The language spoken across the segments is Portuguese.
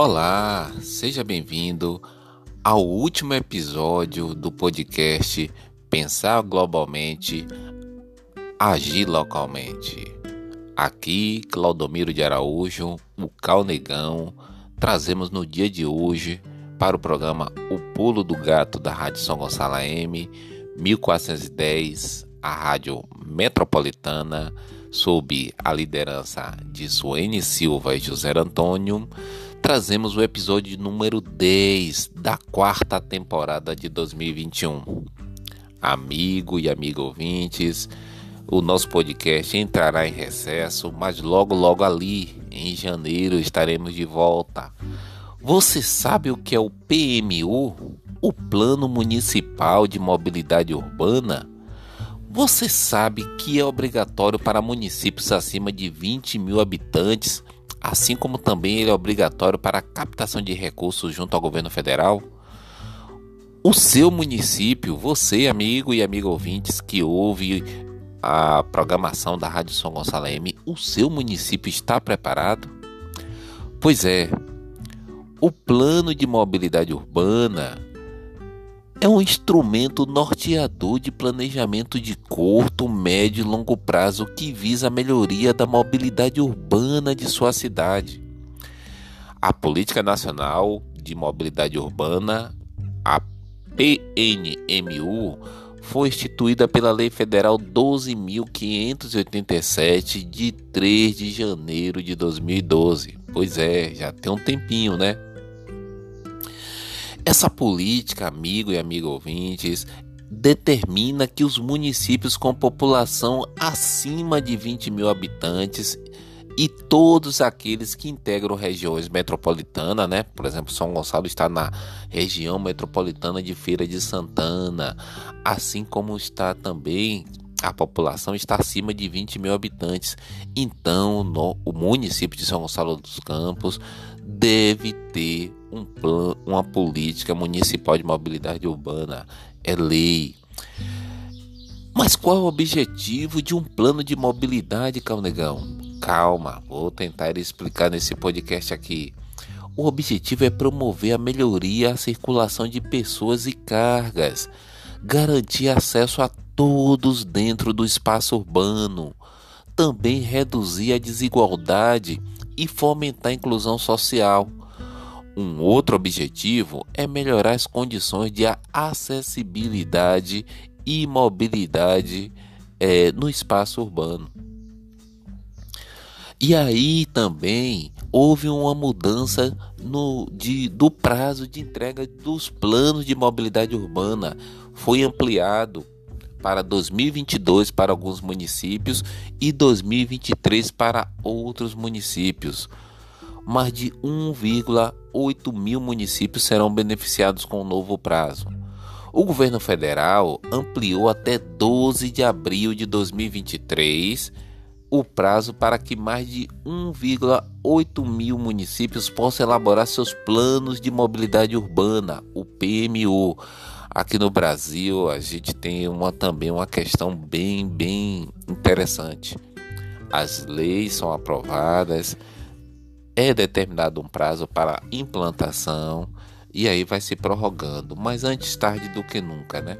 Olá, seja bem-vindo ao último episódio do podcast Pensar Globalmente, Agir Localmente. Aqui, Claudomiro de Araújo, o Calnegão, trazemos no dia de hoje para o programa O Pulo do Gato da Rádio São Gonçalo AM 1410, a Rádio Metropolitana, sob a liderança de Suene Silva e José Antônio, trazemos o episódio número 10 da quarta temporada de 2021. Amigo e amigo ouvintes, o nosso podcast entrará em recesso, mas logo, logo ali, em janeiro, estaremos de volta. Você sabe o que é o PMU? O Plano Municipal de Mobilidade Urbana? Você sabe que é obrigatório para municípios acima de 20 mil habitantes, assim como também ele é obrigatório para a captação de recursos junto ao governo federal? O seu município, você, amigo e amigo ouvintes que ouve a programação da Rádio São Gonçalo M, o seu município está preparado? Pois é, o Plano de Mobilidade Urbana é um instrumento norteador de planejamento de curto, médio e longo prazo que visa a melhoria da mobilidade urbana de sua cidade. A Política Nacional de Mobilidade Urbana, a PNMU, foi instituída pela Lei Federal 12.587 de 3 de janeiro de 2012. Pois é, já tem um tempinho, né? Essa política, amigo e amigo ouvintes, determina que os municípios com população acima de 20 mil habitantes e todos aqueles que integram regiões metropolitanas, né? Por exemplo, São Gonçalo está na região metropolitana de Feira de Santana, assim como está também a população está acima de 20 mil habitantes. Então, no, o município de São Gonçalo dos Campos deve ter um plano, uma política municipal de mobilidade urbana. É lei. Mas qual é o objetivo de um plano de mobilidade, Calnegão? Calma, vou tentar explicar nesse podcast aqui. O objetivo é promover a melhoria à circulação de pessoas e cargas, garantir acesso a todos dentro do espaço urbano, também reduzir a desigualdade e fomentar a inclusão social. Um outro objetivo é melhorar as condições de acessibilidade e mobilidade é, no espaço urbano. E aí também houve uma mudança no, de, do prazo de entrega dos planos de mobilidade urbana. Foi ampliado para 2022 para alguns municípios e 2023 para outros municípios. Mais de 1,8 mil municípios serão beneficiados com o novo prazo. O governo federal ampliou até 12 de abril de 2023 o prazo para que mais de 1,8 mil municípios possam elaborar seus planos de mobilidade urbana, o PMU Aqui no Brasil a gente tem uma, também uma questão bem, bem interessante. As leis são aprovadas, é determinado um prazo para implantação e aí vai se prorrogando, mas antes tarde do que nunca, né?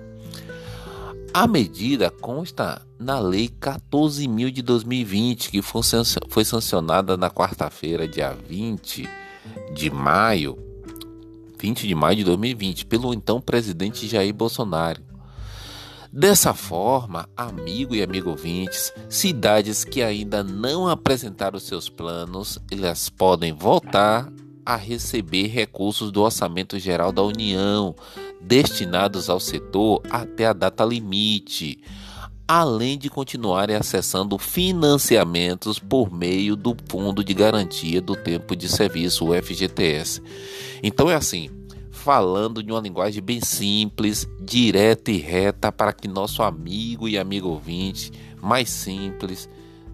A medida consta na Lei 14.000 de 2020, que foi sancionada na quarta-feira, dia 20 de maio 20 de maio de 2020, pelo então presidente Jair Bolsonaro. Dessa forma, amigo e amigo ouvintes, cidades que ainda não apresentaram seus planos, elas podem voltar a receber recursos do Orçamento Geral da União destinados ao setor até a data limite, além de continuarem acessando financiamentos por meio do Fundo de Garantia do Tempo de Serviço, o FGTS. Então é assim, falando de uma linguagem bem simples, direta e reta para que nosso amigo e amigo ouvinte, mais simples,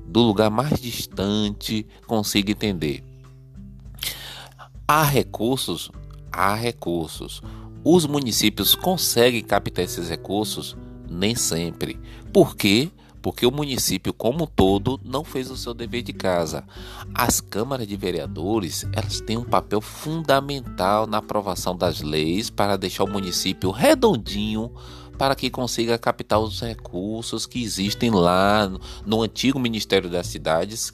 do lugar mais distante, consiga entender. Há recursos, há recursos. Os municípios conseguem captar esses recursos? Nem sempre. Por quê? porque o município como um todo não fez o seu dever de casa. As câmaras de vereadores, elas têm um papel fundamental na aprovação das leis para deixar o município redondinho para que consiga captar os recursos que existem lá no antigo Ministério das Cidades,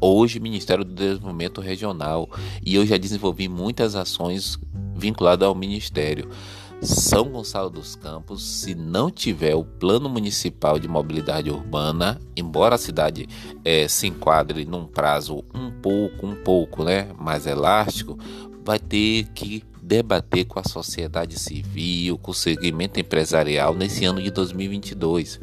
hoje Ministério do Desenvolvimento Regional. E eu já desenvolvi muitas ações vinculadas ao Ministério. São Gonçalo dos Campos, se não tiver o plano municipal de mobilidade urbana, embora a cidade é, se enquadre num prazo um pouco, um pouco, né, mais elástico, vai ter que debater com a sociedade civil, com o segmento empresarial nesse ano de 2022.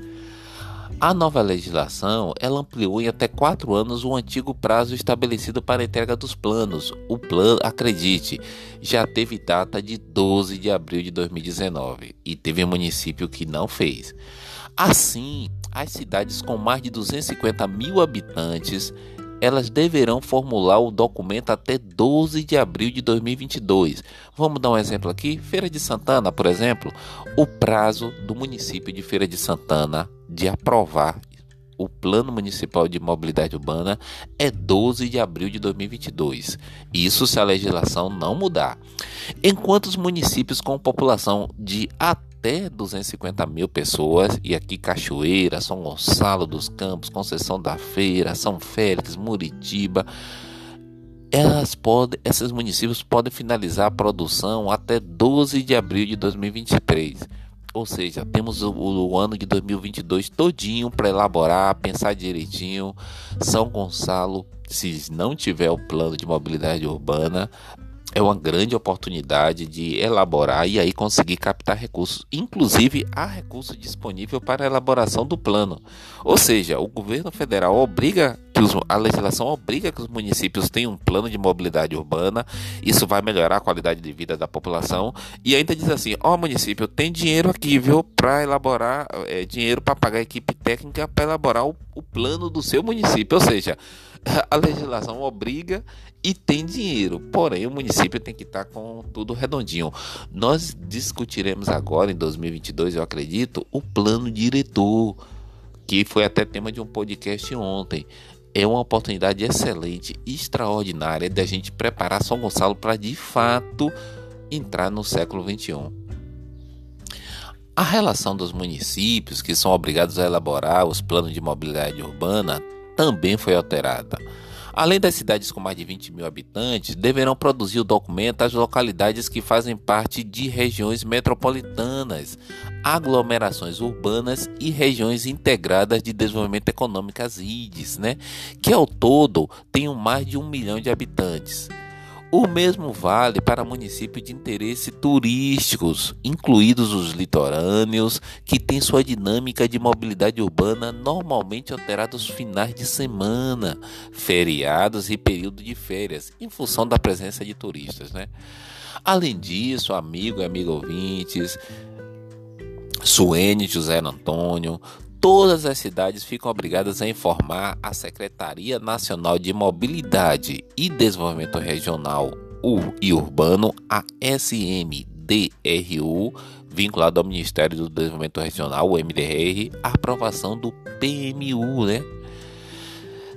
A nova legislação ela ampliou em até quatro anos o antigo prazo estabelecido para a entrega dos planos. O plano, acredite, já teve data de 12 de abril de 2019 e teve município que não fez. Assim, as cidades com mais de 250 mil habitantes elas deverão formular o documento até 12 de abril de 2022. Vamos dar um exemplo aqui? Feira de Santana, por exemplo, o prazo do município de Feira de Santana de aprovar o Plano Municipal de Mobilidade Urbana é 12 de abril de 2022. Isso se a legislação não mudar. Enquanto os municípios com população de até até 250 mil pessoas, e aqui Cachoeira, São Gonçalo dos Campos, Conceição da Feira, São Félix, Muritiba, elas podem, esses municípios podem finalizar a produção até 12 de abril de 2023. Ou seja, temos o, o ano de 2022 todinho para elaborar, pensar direitinho. São Gonçalo, se não tiver o plano de mobilidade urbana, é uma grande oportunidade de elaborar e aí conseguir captar recursos. Inclusive, há recurso disponível para a elaboração do plano. Ou seja, o governo federal obriga que os, a legislação obriga que os municípios tenham um plano de mobilidade urbana. Isso vai melhorar a qualidade de vida da população. E ainda diz assim: ó, oh, município, tem dinheiro aqui, viu, para elaborar, é, dinheiro para pagar a equipe técnica para elaborar o, o plano do seu município. Ou seja, a legislação obriga e tem dinheiro, porém o município tem que estar com tudo redondinho. Nós discutiremos agora em 2022, eu acredito, o plano diretor, que foi até tema de um podcast ontem. É uma oportunidade excelente, extraordinária de a gente preparar São Gonçalo para de fato entrar no século 21. A relação dos municípios que são obrigados a elaborar os planos de mobilidade urbana também foi alterada. Além das cidades com mais de 20 mil habitantes, deverão produzir o documento as localidades que fazem parte de regiões metropolitanas, aglomerações urbanas e regiões integradas de desenvolvimento econômico, as IDES, né? que ao todo tenham mais de um milhão de habitantes. O mesmo vale para municípios de interesse turísticos, incluídos os litorâneos, que têm sua dinâmica de mobilidade urbana normalmente alterada aos finais de semana, feriados e período de férias, em função da presença de turistas. Né? Além disso, amigo e amigo ouvintes, Suene José Antônio, todas as cidades ficam obrigadas a informar a Secretaria Nacional de Mobilidade e Desenvolvimento Regional e Urbano, a SMDRU, vinculado ao Ministério do Desenvolvimento Regional, o MDR, a aprovação do PMU, né?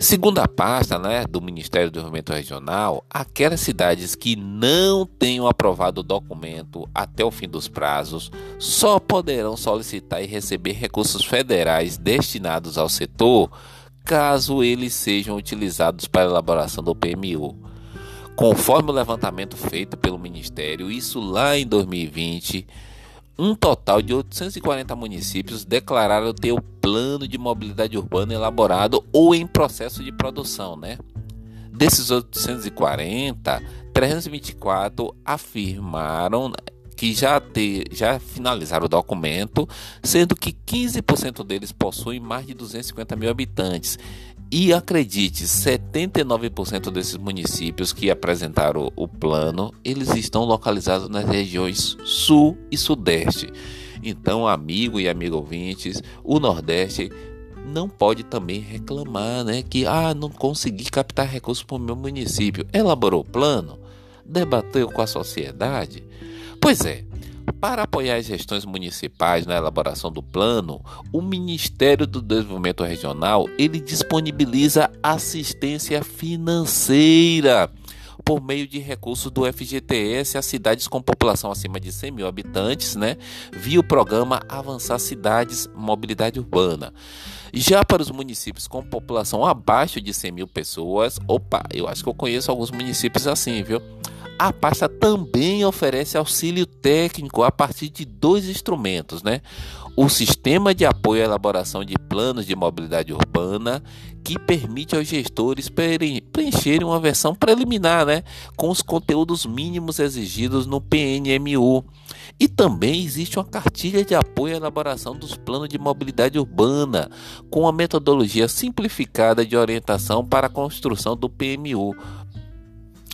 Segundo a pasta né, do Ministério do Desenvolvimento Regional, aquelas cidades que não tenham aprovado o documento até o fim dos prazos só poderão solicitar e receber recursos federais destinados ao setor caso eles sejam utilizados para a elaboração do PMU. Conforme o levantamento feito pelo Ministério, isso lá em 2020 um total de 840 municípios declararam ter o plano de mobilidade urbana elaborado ou em processo de produção, né? Desses 840, 324 afirmaram que já, ter, já finalizaram o documento, sendo que 15% deles possuem mais de 250 mil habitantes e acredite, 79% desses municípios que apresentaram o plano, eles estão localizados nas regiões sul e sudeste. Então, amigo e amigo ouvintes, o Nordeste não pode também reclamar, né, que ah, não consegui captar recursos para o meu município. Elaborou o plano, debateu com a sociedade. Pois é, Para apoiar as gestões municipais na elaboração do plano, o Ministério do Desenvolvimento Regional ele disponibiliza assistência financeira por meio de recursos do FGTS a cidades com população acima de 100 mil habitantes, né, via o programa Avançar Cidades Mobilidade Urbana. Já para os municípios com população abaixo de 100 mil pessoas, opa, eu acho que eu conheço alguns municípios assim, viu? A pasta também oferece auxílio técnico a partir de dois instrumentos, né? O sistema de apoio à elaboração de planos de mobilidade urbana, que permite aos gestores preencherem uma versão preliminar, né, com os conteúdos mínimos exigidos no PNMU. E também existe uma cartilha de apoio à elaboração dos planos de mobilidade urbana, com a metodologia simplificada de orientação para a construção do PMU,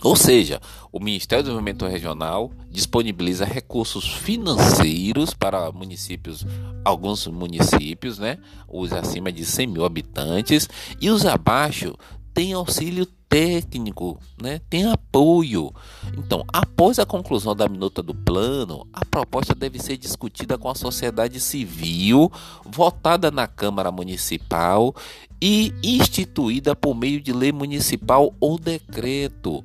ou seja, o Ministério do Desenvolvimento Regional disponibiliza recursos financeiros para municípios, alguns municípios, né, os acima de 100 mil habitantes, e os abaixo têm auxílio técnico, né, tem apoio. Então, após a conclusão da minuta do plano, a proposta deve ser discutida com a sociedade civil, votada na Câmara Municipal e instituída por meio de lei municipal ou decreto.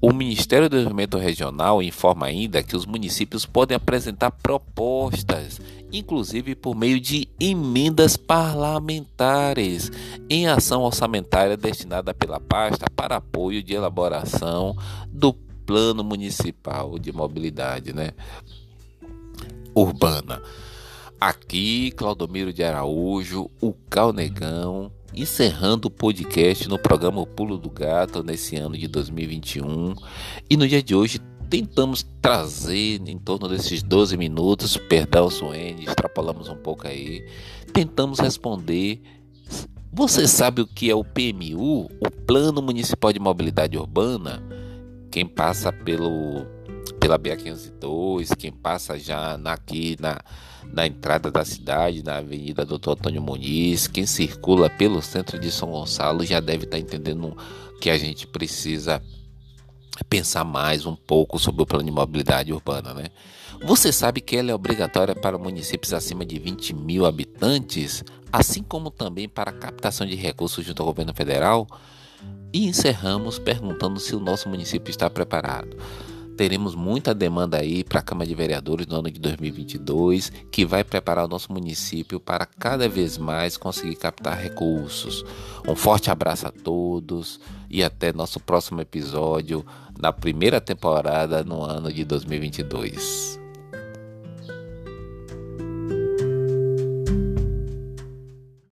O Ministério do Desenvolvimento Regional informa ainda que os municípios podem apresentar propostas, inclusive por meio de emendas parlamentares, em ação orçamentária destinada pela pasta para apoio de elaboração do Plano Municipal de Mobilidade né, Urbana. Aqui, Claudomiro de Araújo, o Calnegão encerrando o podcast no programa O Pulo do Gato nesse ano de 2021. E no dia de hoje tentamos trazer em torno desses 12 minutos, perdão, Suene, extrapolamos um pouco aí, tentamos responder. Você sabe o que é o PMU, o Plano Municipal de Mobilidade Urbana? Quem passa pelo pela BA502, quem passa já aqui na na entrada da cidade, na Avenida Doutor Antônio Muniz. Quem circula pelo centro de São Gonçalo já deve estar entendendo que a gente precisa pensar mais um pouco sobre o plano de mobilidade urbana, né? Você sabe que ela é obrigatória para municípios acima de 20 mil habitantes, assim como também para a captação de recursos junto ao governo federal? E encerramos perguntando se o nosso município está preparado teremos muita demanda aí para a Câmara de Vereadores no ano de 2022, que vai preparar o nosso município para cada vez mais conseguir captar recursos. Um forte abraço a todos e até nosso próximo episódio na primeira temporada no ano de 2022.